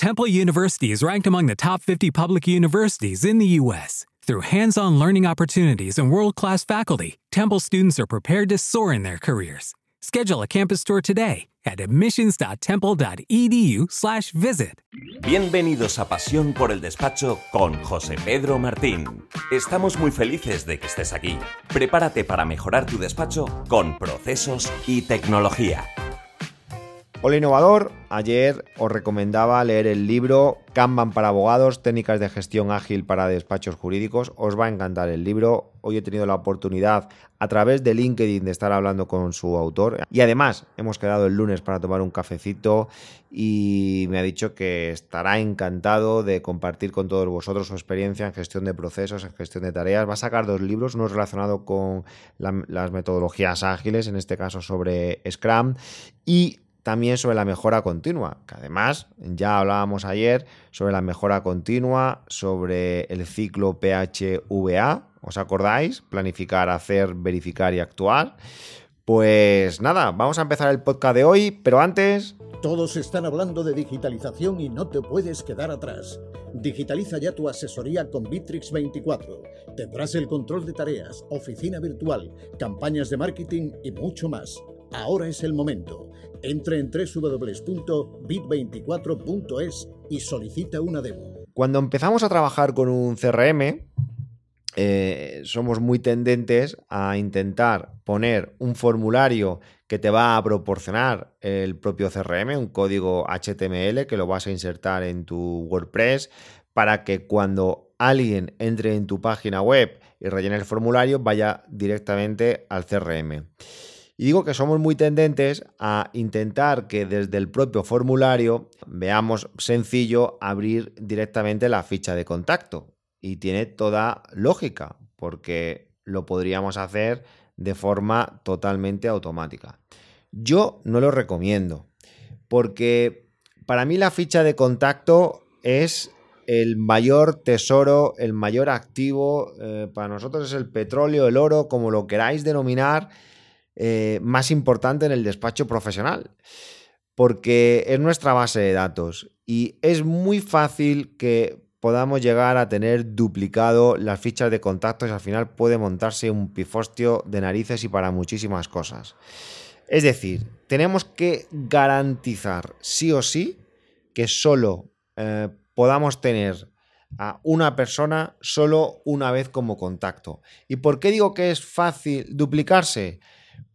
Temple University is ranked among the top 50 public universities in the U.S. Through hands on learning opportunities and world class faculty, Temple students are prepared to soar in their careers. Schedule a campus tour today at admissions.temple.edu/slash visit. Bienvenidos a Pasión por el Despacho con José Pedro Martín. Estamos muy felices de que estés aquí. Prepárate para mejorar tu despacho con procesos y tecnología. Hola innovador, ayer os recomendaba leer el libro Kanban para abogados, técnicas de gestión ágil para despachos jurídicos. Os va a encantar el libro. Hoy he tenido la oportunidad a través de LinkedIn de estar hablando con su autor y además hemos quedado el lunes para tomar un cafecito y me ha dicho que estará encantado de compartir con todos vosotros su experiencia en gestión de procesos, en gestión de tareas. Va a sacar dos libros, uno relacionado con las metodologías ágiles, en este caso sobre Scrum, y también sobre la mejora continua, que además ya hablábamos ayer sobre la mejora continua, sobre el ciclo PHVA, ¿os acordáis? Planificar, hacer, verificar y actuar. Pues nada, vamos a empezar el podcast de hoy, pero antes... Todos están hablando de digitalización y no te puedes quedar atrás. Digitaliza ya tu asesoría con Bitrix 24. Tendrás el control de tareas, oficina virtual, campañas de marketing y mucho más. Ahora es el momento. Entre en www.bit24.es y solicita una demo. Cuando empezamos a trabajar con un CRM, eh, somos muy tendentes a intentar poner un formulario que te va a proporcionar el propio CRM, un código HTML que lo vas a insertar en tu WordPress para que cuando alguien entre en tu página web y rellene el formulario vaya directamente al CRM. Y digo que somos muy tendentes a intentar que desde el propio formulario veamos sencillo abrir directamente la ficha de contacto. Y tiene toda lógica, porque lo podríamos hacer de forma totalmente automática. Yo no lo recomiendo, porque para mí la ficha de contacto es el mayor tesoro, el mayor activo, eh, para nosotros es el petróleo, el oro, como lo queráis denominar, eh, más importante en el despacho profesional, porque es nuestra base de datos y es muy fácil que podamos llegar a tener duplicado las fichas de contactos y al final puede montarse un pifostio de narices y para muchísimas cosas. Es decir, tenemos que garantizar sí o sí que solo eh, podamos tener a una persona solo una vez como contacto. ¿Y por qué digo que es fácil duplicarse?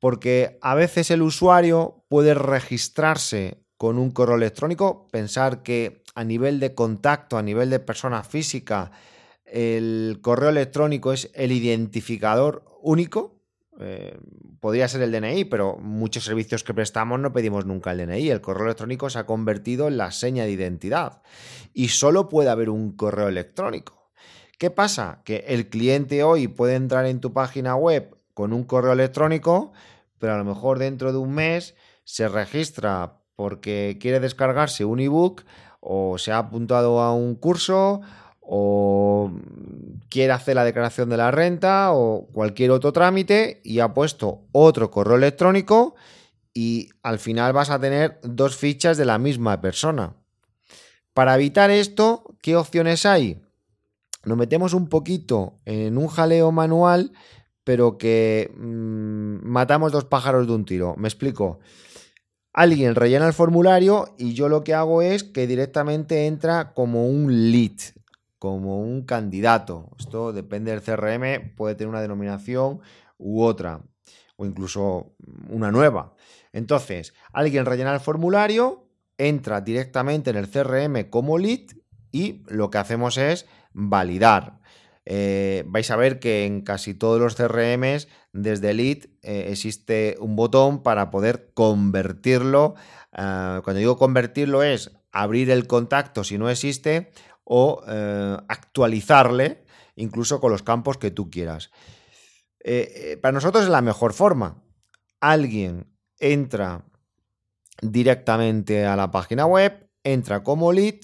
Porque a veces el usuario puede registrarse con un correo electrónico, pensar que a nivel de contacto, a nivel de persona física, el correo electrónico es el identificador único. Eh, podría ser el DNI, pero muchos servicios que prestamos no pedimos nunca el DNI. El correo electrónico se ha convertido en la seña de identidad y solo puede haber un correo electrónico. ¿Qué pasa? Que el cliente hoy puede entrar en tu página web con un correo electrónico, pero a lo mejor dentro de un mes se registra porque quiere descargarse un ebook o se ha apuntado a un curso o quiere hacer la declaración de la renta o cualquier otro trámite y ha puesto otro correo electrónico y al final vas a tener dos fichas de la misma persona. Para evitar esto, ¿qué opciones hay? Nos metemos un poquito en un jaleo manual pero que mm, matamos dos pájaros de un tiro. Me explico. Alguien rellena el formulario y yo lo que hago es que directamente entra como un lead, como un candidato. Esto depende del CRM, puede tener una denominación u otra, o incluso una nueva. Entonces, alguien rellena el formulario, entra directamente en el CRM como lead y lo que hacemos es validar. Eh, vais a ver que en casi todos los CRMs, desde Lead, eh, existe un botón para poder convertirlo. Ah, cuando digo convertirlo es abrir el contacto si no existe o eh, actualizarle incluso con los campos que tú quieras. para nosotros es la mejor forma. Alguien entra directamente a la página web, entra como lead,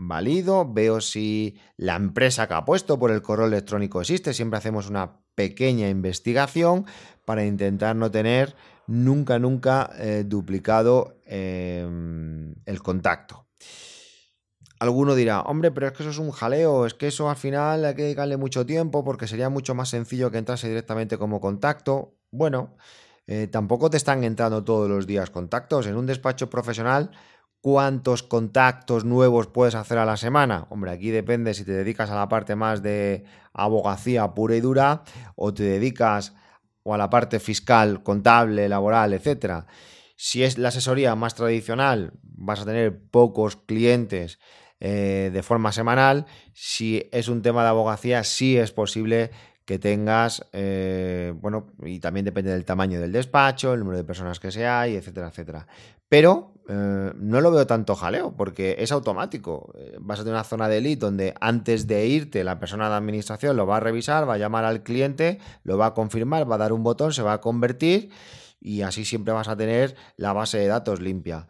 valido, veo si la empresa que ha puesto por el correo electrónico existe, siempre hacemos una pequeña investigación para intentar no tener nunca, nunca eh, duplicado em, el contacto. alguno dirá, hombre, pero es que eso es un jaleo, es que eso al final hay que dedicarle mucho tiempo porque sería mucho más sencillo que entrase directamente como contacto. Bueno, eh, tampoco te están entrando todos los días contactos. En un despacho profesional, ¿cuántos contactos nuevos puedes hacer a la semana? Hombre, aquí depende si te dedicas a la parte más de abogacía pura y dura o te dedicas o a la parte fiscal, contable, laboral, etcétera. Si es la asesoría más tradicional, vas a tener pocos clientes eh, de forma semanal. Si es un tema de abogacía, sí es posible que tengas, eh, bueno, y también depende del tamaño del despacho, el número de personas que se hay, etcétera, etcétera. Pero eh, no lo veo tanto jaleo, porque es automático. Vas a tener una zona de elite donde antes de irte, la persona de administración lo va a revisar, va a llamar al cliente, lo va a confirmar, va a dar un botón, se va a convertir y así siempre vas a tener la base de datos limpia.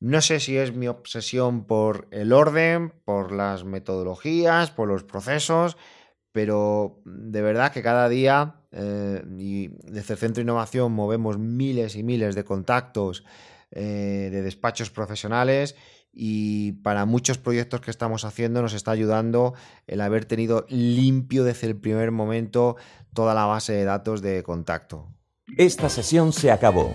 No sé si es mi obsesión por el orden, por las metodologías, por los procesos, pero de verdad que cada día eh, y desde el Centro de Innovación movemos miles y miles de contactos eh, de despachos profesionales y para muchos proyectos que estamos haciendo nos está ayudando el haber tenido limpio desde el primer momento toda la base de datos de contacto. Esta sesión se acabó.